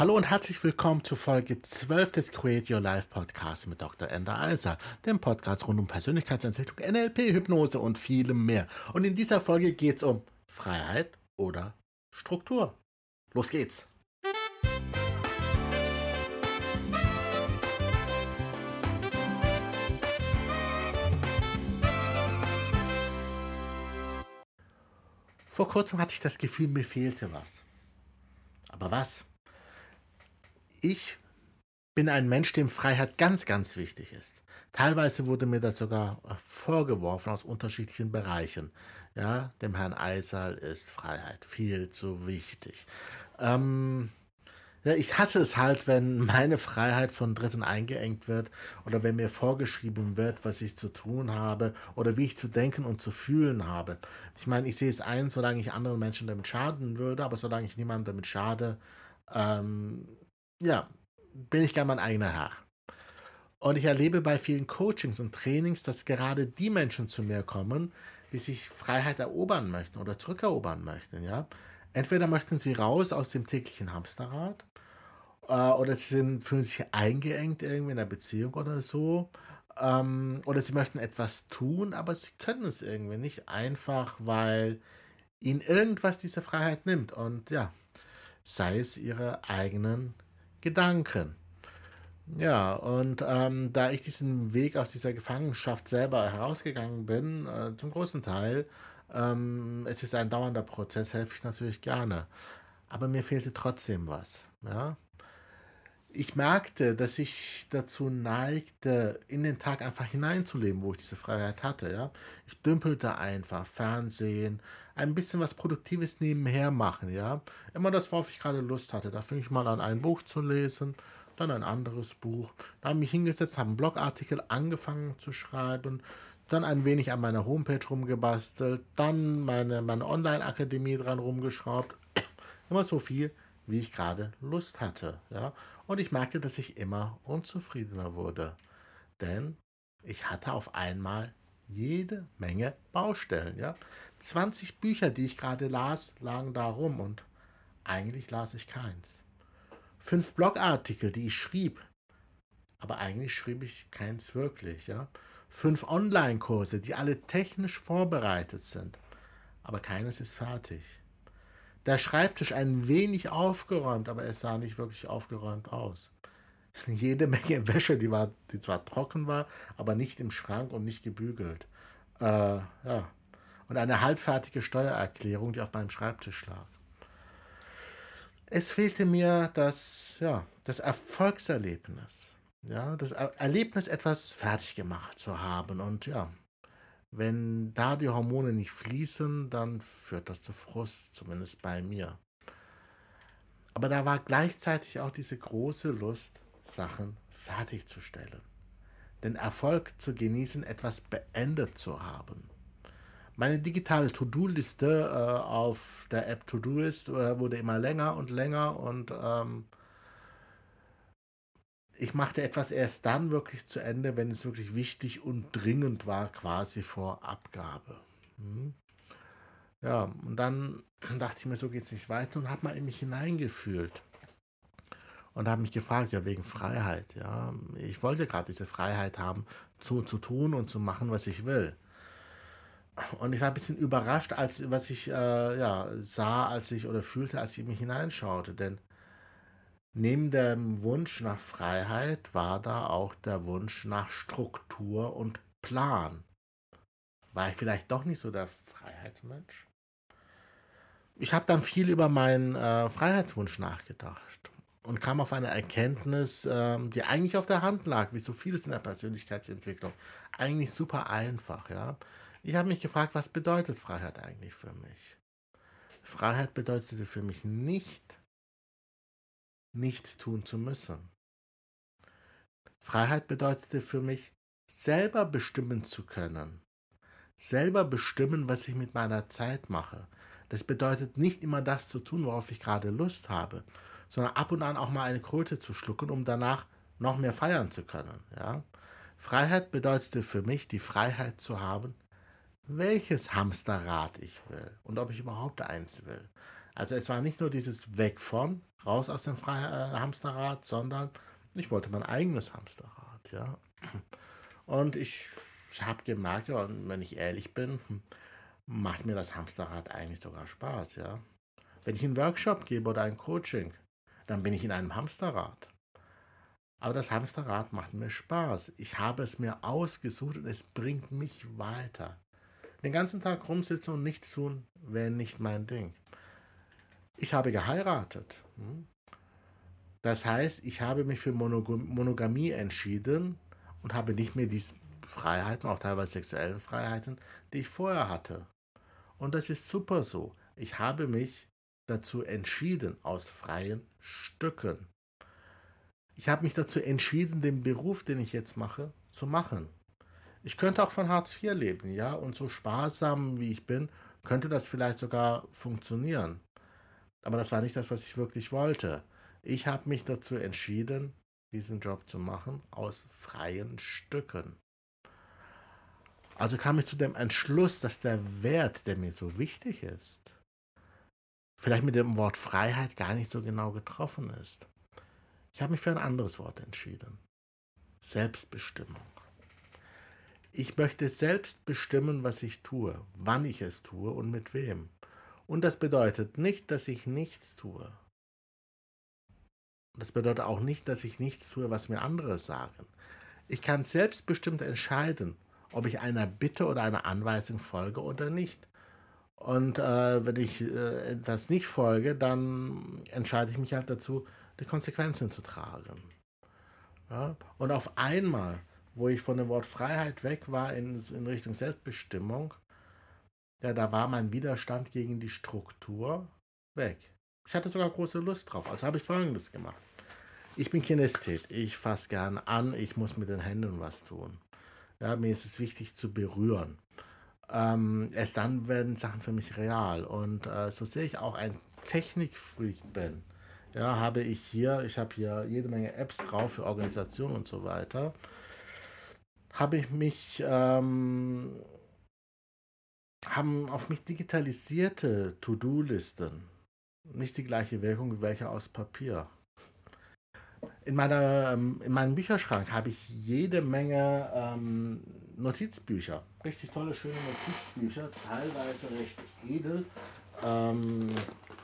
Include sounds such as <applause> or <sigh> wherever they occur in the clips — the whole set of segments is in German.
Hallo und herzlich willkommen zu Folge 12 des Create Your Life Podcasts mit Dr. Ender Eiser, dem Podcast rund um Persönlichkeitsentwicklung, NLP, Hypnose und vielem mehr. Und in dieser Folge geht es um Freiheit oder Struktur. Los geht's! Vor kurzem hatte ich das Gefühl, mir fehlte was. Aber was? Ich bin ein Mensch, dem Freiheit ganz, ganz wichtig ist. Teilweise wurde mir das sogar vorgeworfen aus unterschiedlichen Bereichen. Ja, dem Herrn Eisal ist Freiheit viel zu wichtig. Ähm, ja, ich hasse es halt, wenn meine Freiheit von Dritten eingeengt wird oder wenn mir vorgeschrieben wird, was ich zu tun habe oder wie ich zu denken und zu fühlen habe. Ich meine, ich sehe es ein, solange ich anderen Menschen damit schaden würde, aber solange ich niemandem damit schade, ähm, ja, bin ich gern mein eigener Herr. Und ich erlebe bei vielen Coachings und Trainings, dass gerade die Menschen zu mir kommen, die sich Freiheit erobern möchten oder zurückerobern möchten. Ja? Entweder möchten sie raus aus dem täglichen Hamsterrad äh, oder sie sind, fühlen sich eingeengt irgendwie in der Beziehung oder so. Ähm, oder sie möchten etwas tun, aber sie können es irgendwie nicht einfach, weil ihnen irgendwas diese Freiheit nimmt. Und ja, sei es ihre eigenen Gedanken. Ja, und ähm, da ich diesen Weg aus dieser Gefangenschaft selber herausgegangen bin, äh, zum großen Teil, ähm, es ist ein dauernder Prozess, helfe ich natürlich gerne. Aber mir fehlte trotzdem was. Ja? Ich merkte, dass ich dazu neigte, in den Tag einfach hineinzuleben, wo ich diese Freiheit hatte. Ja? Ich dümpelte einfach, Fernsehen, ein bisschen was Produktives nebenher machen. Ja? Immer das, worauf ich gerade Lust hatte. Da fing ich mal an, ein Buch zu lesen dann ein anderes Buch. Da habe ich mich hingesetzt, habe einen Blogartikel angefangen zu schreiben, dann ein wenig an meiner Homepage rumgebastelt, dann meine, meine Online-Akademie dran rumgeschraubt. Immer so viel, wie ich gerade Lust hatte. Ja? Und ich merkte, dass ich immer unzufriedener wurde. Denn ich hatte auf einmal jede Menge Baustellen. Ja? 20 Bücher, die ich gerade las, lagen da rum und eigentlich las ich keins fünf Blogartikel, die ich schrieb. Aber eigentlich schrieb ich keins wirklich, ja. Fünf Online-Kurse, die alle technisch vorbereitet sind. Aber keines ist fertig. Der Schreibtisch ein wenig aufgeräumt, aber es sah nicht wirklich aufgeräumt aus. <laughs> Jede Menge Wäsche, die, war, die zwar trocken war, aber nicht im Schrank und nicht gebügelt. Äh, ja. Und eine halbfertige Steuererklärung, die auf meinem Schreibtisch lag. Es fehlte mir das, ja, das Erfolgserlebnis. Ja, das Erlebnis, etwas fertig gemacht zu haben. Und ja, wenn da die Hormone nicht fließen, dann führt das zu Frust, zumindest bei mir. Aber da war gleichzeitig auch diese große Lust, Sachen fertigzustellen. Den Erfolg zu genießen, etwas beendet zu haben. Meine digitale To-Do-Liste äh, auf der App To-Do-Ist äh, wurde immer länger und länger und ähm, ich machte etwas erst dann wirklich zu Ende, wenn es wirklich wichtig und dringend war, quasi vor Abgabe. Hm. Ja, und dann dachte ich mir, so geht es nicht weiter und habe mal in mich hineingefühlt. Und habe mich gefragt, ja, wegen Freiheit, ja. Ich wollte gerade diese Freiheit haben, zu, zu tun und zu machen, was ich will. Und ich war ein bisschen überrascht, als was ich äh, ja, sah, als ich oder fühlte, als ich mich hineinschaute. Denn neben dem Wunsch nach Freiheit war da auch der Wunsch nach Struktur und Plan. War ich vielleicht doch nicht so der Freiheitsmensch? Ich habe dann viel über meinen äh, Freiheitswunsch nachgedacht und kam auf eine Erkenntnis, ähm, die eigentlich auf der Hand lag, wie so vieles in der Persönlichkeitsentwicklung. Eigentlich super einfach, ja. Ich habe mich gefragt, was bedeutet Freiheit eigentlich für mich? Freiheit bedeutete für mich nicht, nichts tun zu müssen. Freiheit bedeutete für mich, selber bestimmen zu können. Selber bestimmen, was ich mit meiner Zeit mache. Das bedeutet nicht immer das zu tun, worauf ich gerade Lust habe, sondern ab und an auch mal eine Kröte zu schlucken, um danach noch mehr feiern zu können. Ja? Freiheit bedeutete für mich, die Freiheit zu haben, welches Hamsterrad ich will und ob ich überhaupt eins will. Also es war nicht nur dieses Weg von, raus aus dem Fre äh, Hamsterrad, sondern ich wollte mein eigenes Hamsterrad, ja. Und ich habe gemerkt, ja, wenn ich ehrlich bin, macht mir das Hamsterrad eigentlich sogar Spaß, ja. Wenn ich einen Workshop gebe oder ein Coaching, dann bin ich in einem Hamsterrad. Aber das Hamsterrad macht mir Spaß. Ich habe es mir ausgesucht und es bringt mich weiter. Den ganzen Tag rumsitzen und nichts tun, wäre nicht mein Ding. Ich habe geheiratet. Das heißt, ich habe mich für Monogamie entschieden und habe nicht mehr diese Freiheiten, auch teilweise sexuellen Freiheiten, die ich vorher hatte. Und das ist super so. Ich habe mich dazu entschieden, aus freien Stücken. Ich habe mich dazu entschieden, den Beruf, den ich jetzt mache, zu machen. Ich könnte auch von Hartz IV leben, ja, und so sparsam wie ich bin, könnte das vielleicht sogar funktionieren. Aber das war nicht das, was ich wirklich wollte. Ich habe mich dazu entschieden, diesen Job zu machen aus freien Stücken. Also kam ich zu dem Entschluss, dass der Wert, der mir so wichtig ist, vielleicht mit dem Wort Freiheit gar nicht so genau getroffen ist. Ich habe mich für ein anderes Wort entschieden. Selbstbestimmung. Ich möchte selbst bestimmen, was ich tue, wann ich es tue und mit wem. Und das bedeutet nicht, dass ich nichts tue. Das bedeutet auch nicht, dass ich nichts tue, was mir andere sagen. Ich kann selbstbestimmt entscheiden, ob ich einer Bitte oder einer Anweisung folge oder nicht. Und äh, wenn ich äh, das nicht folge, dann entscheide ich mich halt dazu, die Konsequenzen zu tragen. Ja? Und auf einmal, wo ich von dem Wort Freiheit weg war in, in Richtung Selbstbestimmung, ja, da war mein Widerstand gegen die Struktur weg. Ich hatte sogar große Lust drauf. Also habe ich Folgendes gemacht. Ich bin Kinesthet. Ich fasse gern an. Ich muss mit den Händen was tun. Ja, mir ist es wichtig zu berühren. Ähm, erst dann werden Sachen für mich real. Und äh, so sehe ich auch ein Technikfreak bin. Ja, habe ich hier, ich habe hier jede Menge Apps drauf für Organisation und so weiter. Habe ich mich, ähm, haben auf mich digitalisierte To-Do-Listen nicht die gleiche Wirkung wie welche aus Papier. In, meiner, ähm, in meinem Bücherschrank habe ich jede Menge ähm, Notizbücher. Richtig tolle, schöne Notizbücher, teilweise recht edel. Ähm,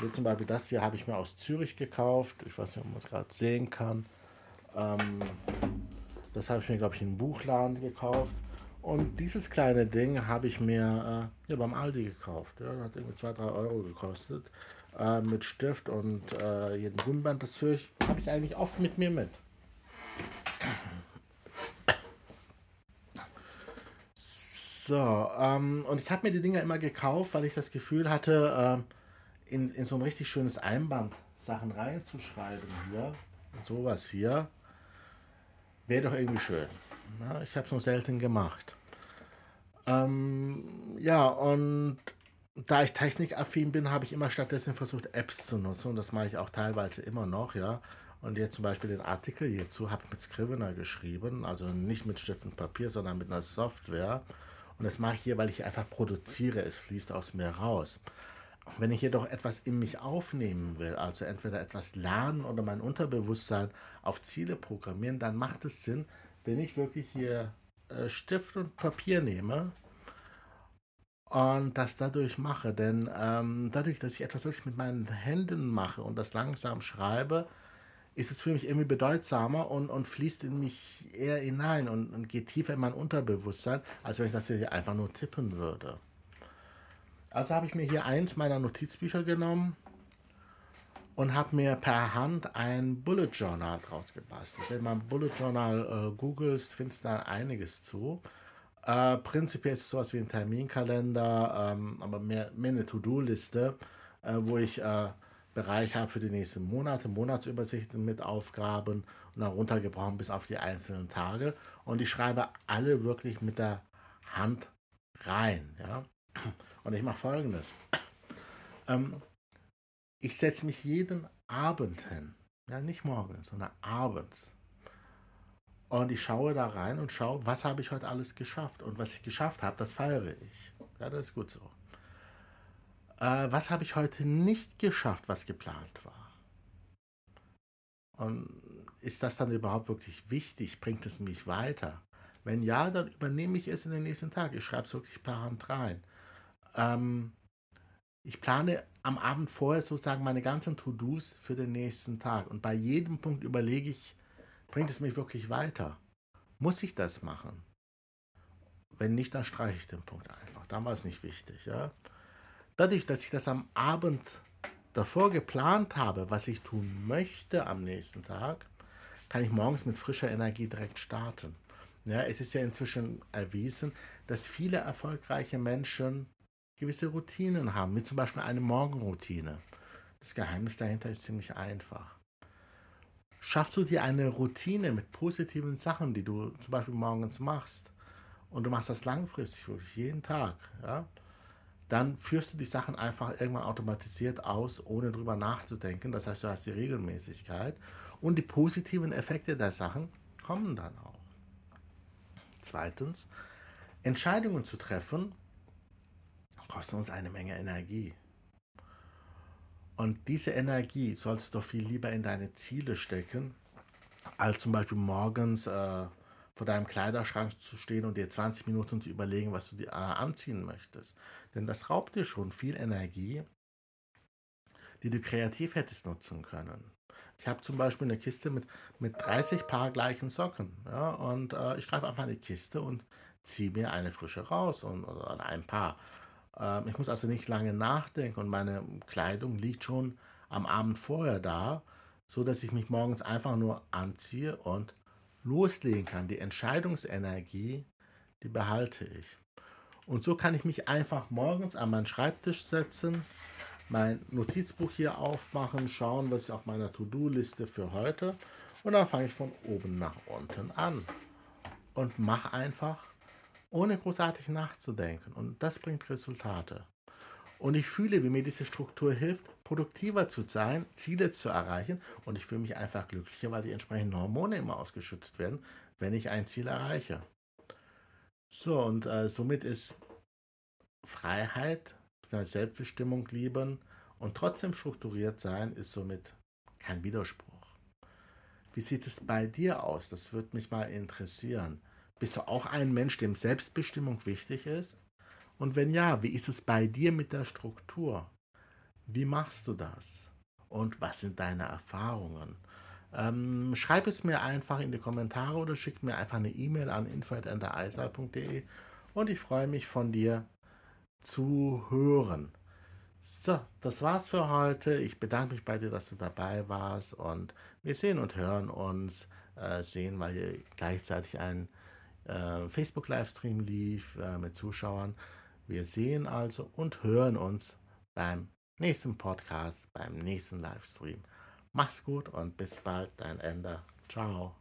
wie zum Beispiel das hier habe ich mir aus Zürich gekauft. Ich weiß nicht, ob man es gerade sehen kann. Ähm, das habe ich mir, glaube ich, in einem Buchladen gekauft. Und dieses kleine Ding habe ich mir äh, ja, beim Aldi gekauft. Ja, das hat irgendwie 2, 3 Euro gekostet äh, mit Stift und äh, jedem Gummiband. Das ich, habe ich eigentlich oft mit mir mit. So, ähm, und ich habe mir die Dinger immer gekauft, weil ich das Gefühl hatte, äh, in, in so ein richtig schönes Einband Sachen reinzuschreiben hier. Sowas hier. Wäre doch irgendwie schön. Na, ich habe es nur selten gemacht. Ähm, ja, und da ich technikaffin bin, habe ich immer stattdessen versucht, Apps zu nutzen und das mache ich auch teilweise immer noch, ja. Und jetzt zum Beispiel den Artikel hierzu habe ich mit Scrivener geschrieben, also nicht mit Stift und Papier, sondern mit einer Software. Und das mache ich hier, weil ich einfach produziere, es fließt aus mir raus. Wenn ich jedoch etwas in mich aufnehmen will, also entweder etwas lernen oder mein Unterbewusstsein auf Ziele programmieren, dann macht es Sinn, wenn ich wirklich hier äh, Stift und Papier nehme und das dadurch mache. Denn ähm, dadurch, dass ich etwas wirklich mit meinen Händen mache und das langsam schreibe, ist es für mich irgendwie bedeutsamer und, und fließt in mich eher hinein und, und geht tiefer in mein Unterbewusstsein, als wenn ich das hier einfach nur tippen würde. Also habe ich mir hier eins meiner Notizbücher genommen und habe mir per Hand ein Bullet Journal draus gebastelt. Wenn man Bullet Journal äh, googelt, findest du da einiges zu. Äh, prinzipiell ist es sowas wie ein Terminkalender, ähm, aber mehr, mehr eine To-Do-Liste, äh, wo ich äh, Bereich habe für die nächsten Monate, Monatsübersichten mit Aufgaben und dann runtergebrochen bis auf die einzelnen Tage. Und ich schreibe alle wirklich mit der Hand rein. Ja? Und ich mache folgendes. Ähm, ich setze mich jeden Abend hin. Ja, nicht morgens, sondern abends. Und ich schaue da rein und schaue, was habe ich heute alles geschafft. Und was ich geschafft habe, das feiere ich. Ja, das ist gut so. Äh, was habe ich heute nicht geschafft, was geplant war? Und ist das dann überhaupt wirklich wichtig? Bringt es mich weiter? Wenn ja, dann übernehme ich es in den nächsten Tag. Ich schreibe es wirklich per Hand rein. Ähm, ich plane am Abend vorher sozusagen meine ganzen To-Dos für den nächsten Tag. Und bei jedem Punkt überlege ich, bringt es mich wirklich weiter? Muss ich das machen? Wenn nicht, dann streiche ich den Punkt einfach. Dann war es nicht wichtig. Ja? Dadurch, dass ich das am Abend davor geplant habe, was ich tun möchte am nächsten Tag, kann ich morgens mit frischer Energie direkt starten. Ja, es ist ja inzwischen erwiesen, dass viele erfolgreiche Menschen gewisse Routinen haben, wie zum Beispiel eine Morgenroutine. Das Geheimnis dahinter ist ziemlich einfach. Schaffst du dir eine Routine mit positiven Sachen, die du zum Beispiel morgens machst, und du machst das langfristig, wirklich jeden Tag, ja, dann führst du die Sachen einfach irgendwann automatisiert aus, ohne drüber nachzudenken. Das heißt, du hast die Regelmäßigkeit und die positiven Effekte der Sachen kommen dann auch. Zweitens, Entscheidungen zu treffen, kosten uns eine Menge Energie. Und diese Energie sollst du viel lieber in deine Ziele stecken, als zum Beispiel morgens äh, vor deinem Kleiderschrank zu stehen und dir 20 Minuten zu überlegen, was du dir äh, anziehen möchtest. Denn das raubt dir schon viel Energie, die du kreativ hättest nutzen können. Ich habe zum Beispiel eine Kiste mit, mit 30 Paar gleichen Socken. Ja, und äh, ich greife einfach in die Kiste und ziehe mir eine frische raus und, oder ein Paar. Ähm, ich muss also nicht lange nachdenken und meine Kleidung liegt schon am Abend vorher da, so dass ich mich morgens einfach nur anziehe und loslegen kann. Die Entscheidungsenergie, die behalte ich. Und so kann ich mich einfach morgens an meinen Schreibtisch setzen, mein Notizbuch hier aufmachen, schauen, was ist auf meiner To-Do-Liste für heute. Und dann fange ich von oben nach unten an und mache einfach ohne großartig nachzudenken. Und das bringt Resultate. Und ich fühle, wie mir diese Struktur hilft, produktiver zu sein, Ziele zu erreichen. Und ich fühle mich einfach glücklicher, weil die entsprechenden Hormone immer ausgeschüttet werden, wenn ich ein Ziel erreiche. So, und äh, somit ist Freiheit, Selbstbestimmung lieben und trotzdem strukturiert sein, ist somit kein Widerspruch. Wie sieht es bei dir aus? Das würde mich mal interessieren. Bist du auch ein Mensch, dem Selbstbestimmung wichtig ist? Und wenn ja, wie ist es bei dir mit der Struktur? Wie machst du das? Und was sind deine Erfahrungen? Ähm, schreib es mir einfach in die Kommentare oder schick mir einfach eine E-Mail an info.endereisal.de und ich freue mich von dir zu hören. So, das war's für heute. Ich bedanke mich bei dir, dass du dabei warst und wir sehen und hören uns, äh, sehen, weil hier gleichzeitig ein äh, Facebook-Livestream lief äh, mit Zuschauern. Wir sehen also und hören uns beim nächsten Podcast, beim nächsten Livestream. Mach's gut und bis bald, dein Ender. Ciao.